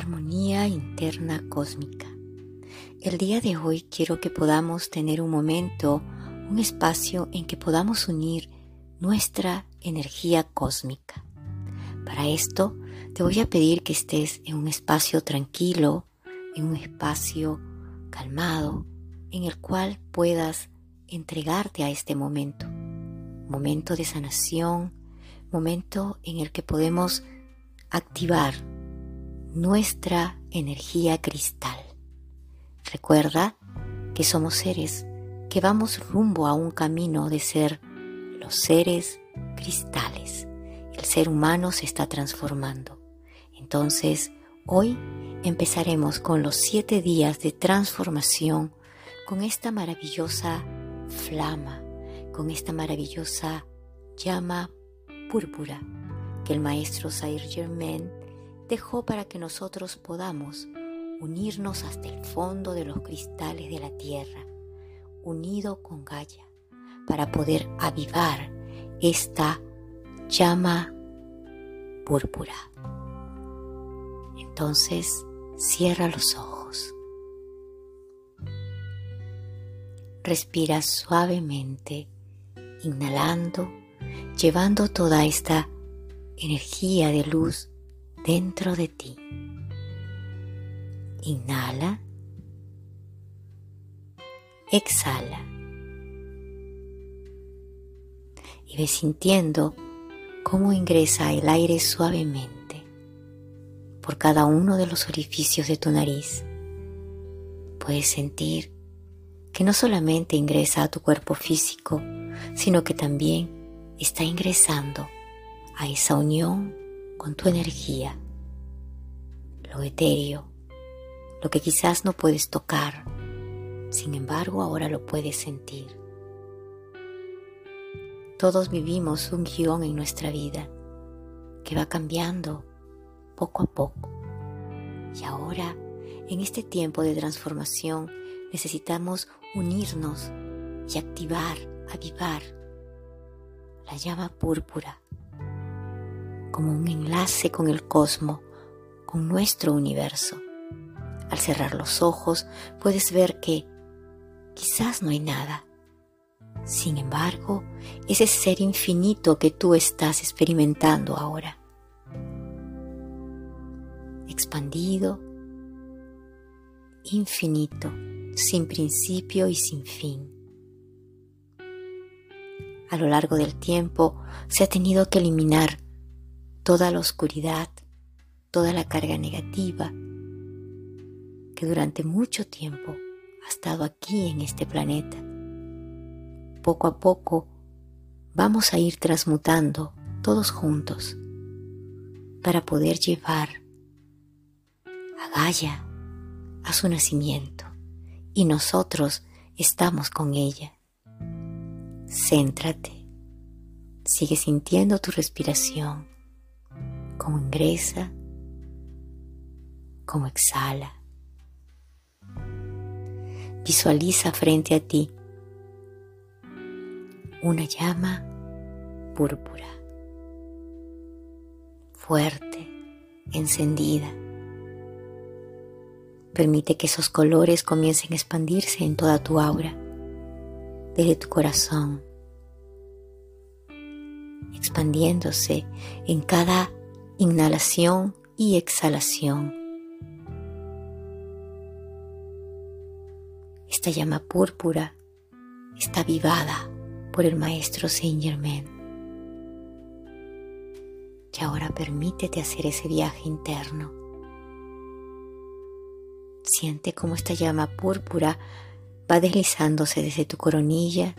Armonía interna cósmica. El día de hoy quiero que podamos tener un momento, un espacio en que podamos unir nuestra energía cósmica. Para esto te voy a pedir que estés en un espacio tranquilo, en un espacio calmado, en el cual puedas entregarte a este momento. Momento de sanación, momento en el que podemos activar nuestra energía cristal. Recuerda que somos seres que vamos rumbo a un camino de ser los seres cristales. El ser humano se está transformando. Entonces, hoy empezaremos con los siete días de transformación con esta maravillosa flama, con esta maravillosa llama púrpura que el maestro Saint Germain dejó para que nosotros podamos unirnos hasta el fondo de los cristales de la tierra, unido con Gaia, para poder avivar esta llama púrpura. Entonces, cierra los ojos. Respira suavemente, inhalando, llevando toda esta energía de luz dentro de ti. Inhala. Exhala. Y ve sintiendo cómo ingresa el aire suavemente por cada uno de los orificios de tu nariz. Puedes sentir que no solamente ingresa a tu cuerpo físico, sino que también está ingresando a esa unión con tu energía, lo etéreo, lo que quizás no puedes tocar, sin embargo ahora lo puedes sentir. Todos vivimos un guion en nuestra vida que va cambiando poco a poco. Y ahora, en este tiempo de transformación, necesitamos unirnos y activar, avivar la llama púrpura como un enlace con el cosmos, con nuestro universo. Al cerrar los ojos puedes ver que quizás no hay nada. Sin embargo, ese ser infinito que tú estás experimentando ahora. Expandido, infinito, sin principio y sin fin. A lo largo del tiempo se ha tenido que eliminar toda la oscuridad, toda la carga negativa que durante mucho tiempo ha estado aquí en este planeta. Poco a poco vamos a ir transmutando todos juntos para poder llevar a Gaia a su nacimiento y nosotros estamos con ella. Céntrate, sigue sintiendo tu respiración como ingresa, como exhala. Visualiza frente a ti una llama púrpura, fuerte, encendida. Permite que esos colores comiencen a expandirse en toda tu aura, desde tu corazón, expandiéndose en cada inhalación y exhalación. Esta llama púrpura está avivada por el Maestro Saint Germain. Y ahora permítete hacer ese viaje interno. Siente cómo esta llama púrpura va deslizándose desde tu coronilla,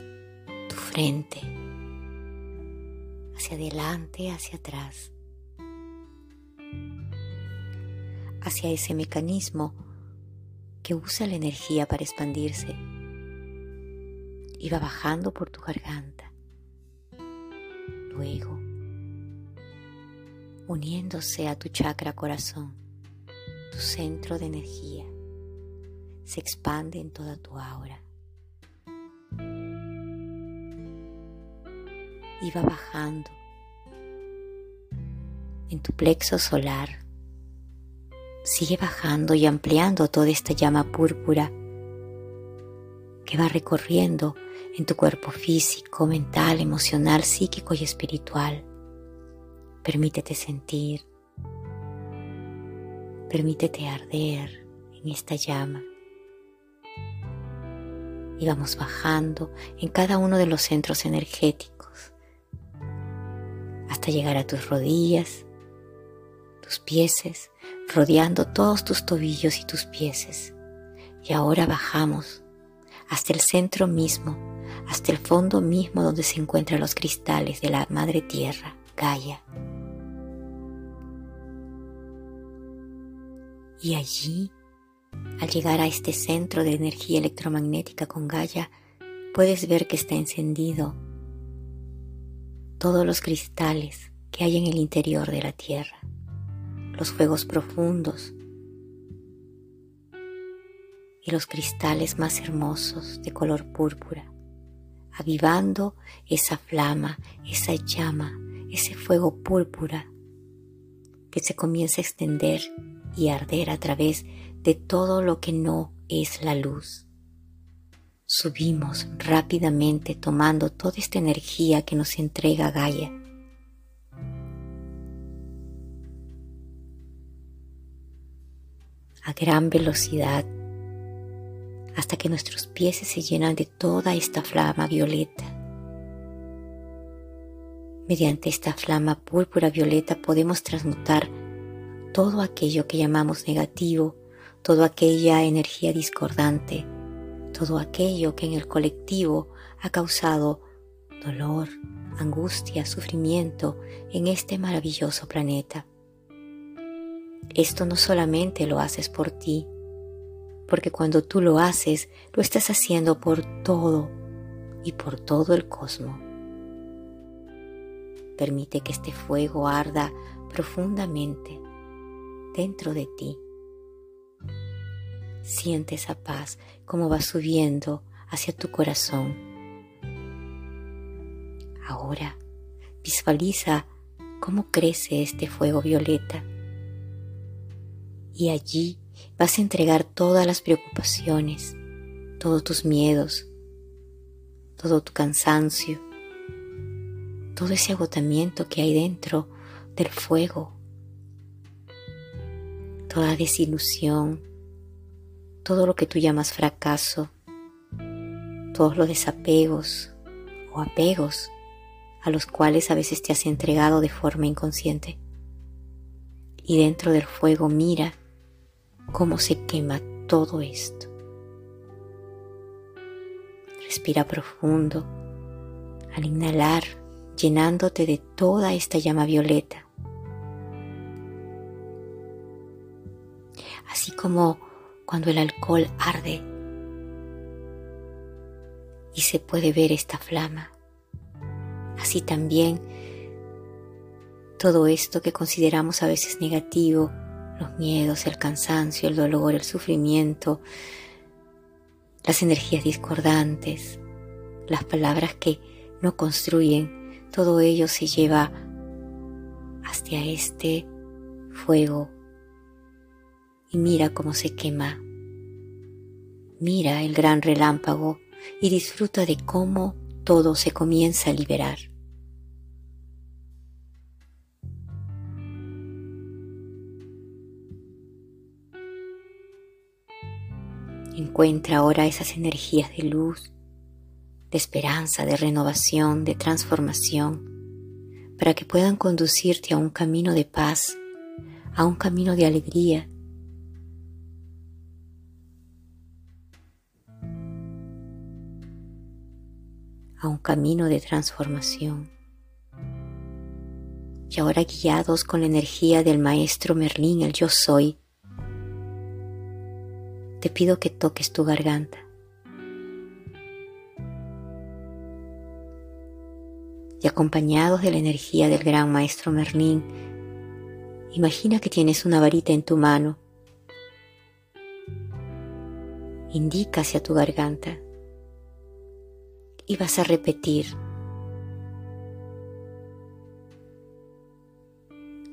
tu frente, hacia adelante, hacia atrás hacia ese mecanismo que usa la energía para expandirse y va bajando por tu garganta. Luego, uniéndose a tu chakra corazón, tu centro de energía, se expande en toda tu aura. Y va bajando en tu plexo solar sigue bajando y ampliando toda esta llama púrpura que va recorriendo en tu cuerpo físico, mental, emocional, psíquico y espiritual. Permítete sentir, permítete arder en esta llama. Y vamos bajando en cada uno de los centros energéticos hasta llegar a tus rodillas, tus pies, rodeando todos tus tobillos y tus pies. Y ahora bajamos hasta el centro mismo, hasta el fondo mismo donde se encuentran los cristales de la Madre Tierra, Gaia. Y allí, al llegar a este centro de energía electromagnética con Gaia, puedes ver que está encendido todos los cristales que hay en el interior de la Tierra, los fuegos profundos, y los cristales más hermosos de color púrpura, avivando esa flama, esa llama, ese fuego púrpura que se comienza a extender y arder a través de todo lo que no es la luz. Subimos rápidamente tomando toda esta energía que nos entrega Gaia. A gran velocidad hasta que nuestros pies se llenan de toda esta flama violeta. Mediante esta flama púrpura violeta podemos transmutar todo aquello que llamamos negativo, toda aquella energía discordante, todo aquello que en el colectivo ha causado dolor, angustia, sufrimiento en este maravilloso planeta. Esto no solamente lo haces por ti, porque cuando tú lo haces, lo estás haciendo por todo y por todo el cosmos. Permite que este fuego arda profundamente dentro de ti. Siente esa paz como va subiendo hacia tu corazón. Ahora visualiza cómo crece este fuego violeta y allí vas a entregar todas las preocupaciones, todos tus miedos, todo tu cansancio, todo ese agotamiento que hay dentro del fuego, toda desilusión, todo lo que tú llamas fracaso, todos los desapegos o apegos a los cuales a veces te has entregado de forma inconsciente. Y dentro del fuego mira cómo se quema todo esto. Respira profundo al inhalar, llenándote de toda esta llama violeta. Así como cuando el alcohol arde y se puede ver esta flama. Así también todo esto que consideramos a veces negativo los miedos, el cansancio, el dolor, el sufrimiento, las energías discordantes, las palabras que no construyen, todo ello se lleva hacia este fuego y mira cómo se quema. Mira el gran relámpago y disfruta de cómo todo se comienza a liberar. Encuentra ahora esas energías de luz, de esperanza, de renovación, de transformación, para que puedan conducirte a un camino de paz, a un camino de alegría. a un camino de transformación. Y ahora guiados con la energía del maestro Merlín, el yo soy, te pido que toques tu garganta. Y acompañados de la energía del gran maestro Merlín, imagina que tienes una varita en tu mano. Indica hacia tu garganta y vas a repetir.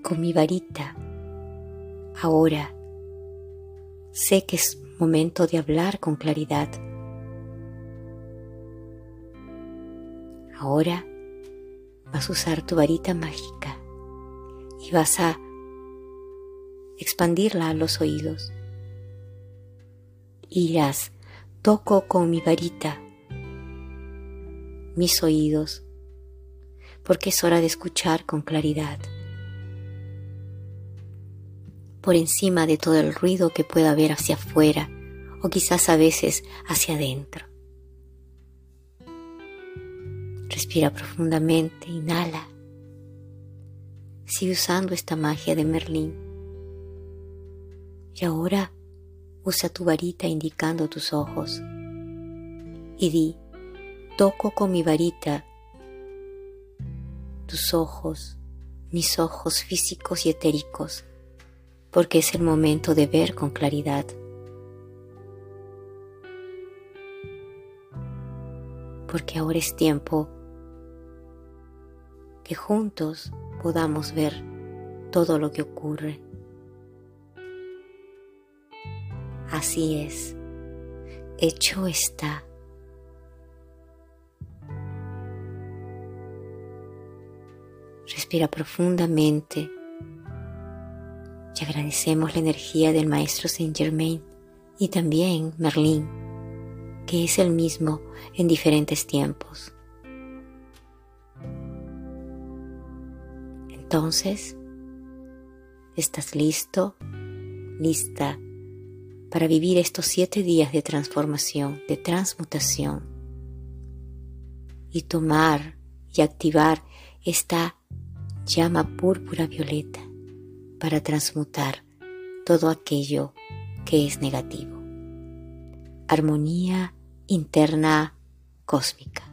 Con mi varita, ahora sé que es momento de hablar con claridad. Ahora vas a usar tu varita mágica y vas a expandirla a los oídos. Irás, toco con mi varita mis oídos, porque es hora de escuchar con claridad. Por encima de todo el ruido que pueda haber hacia afuera o quizás a veces hacia adentro. Respira profundamente, inhala. Sigue usando esta magia de Merlín. Y ahora usa tu varita indicando tus ojos y di, toco con mi varita tus ojos, mis ojos físicos y etéricos, porque es el momento de ver con claridad. Porque ahora es tiempo que juntos podamos ver todo lo que ocurre. Así es, hecho está. Respira profundamente y agradecemos la energía del Maestro Saint Germain y también Merlín, que es el mismo en diferentes tiempos. Entonces, ¿estás listo? ¿Lista para vivir estos siete días de transformación, de transmutación? Y tomar y activar esta llama púrpura violeta para transmutar todo aquello que es negativo. Armonía interna cósmica.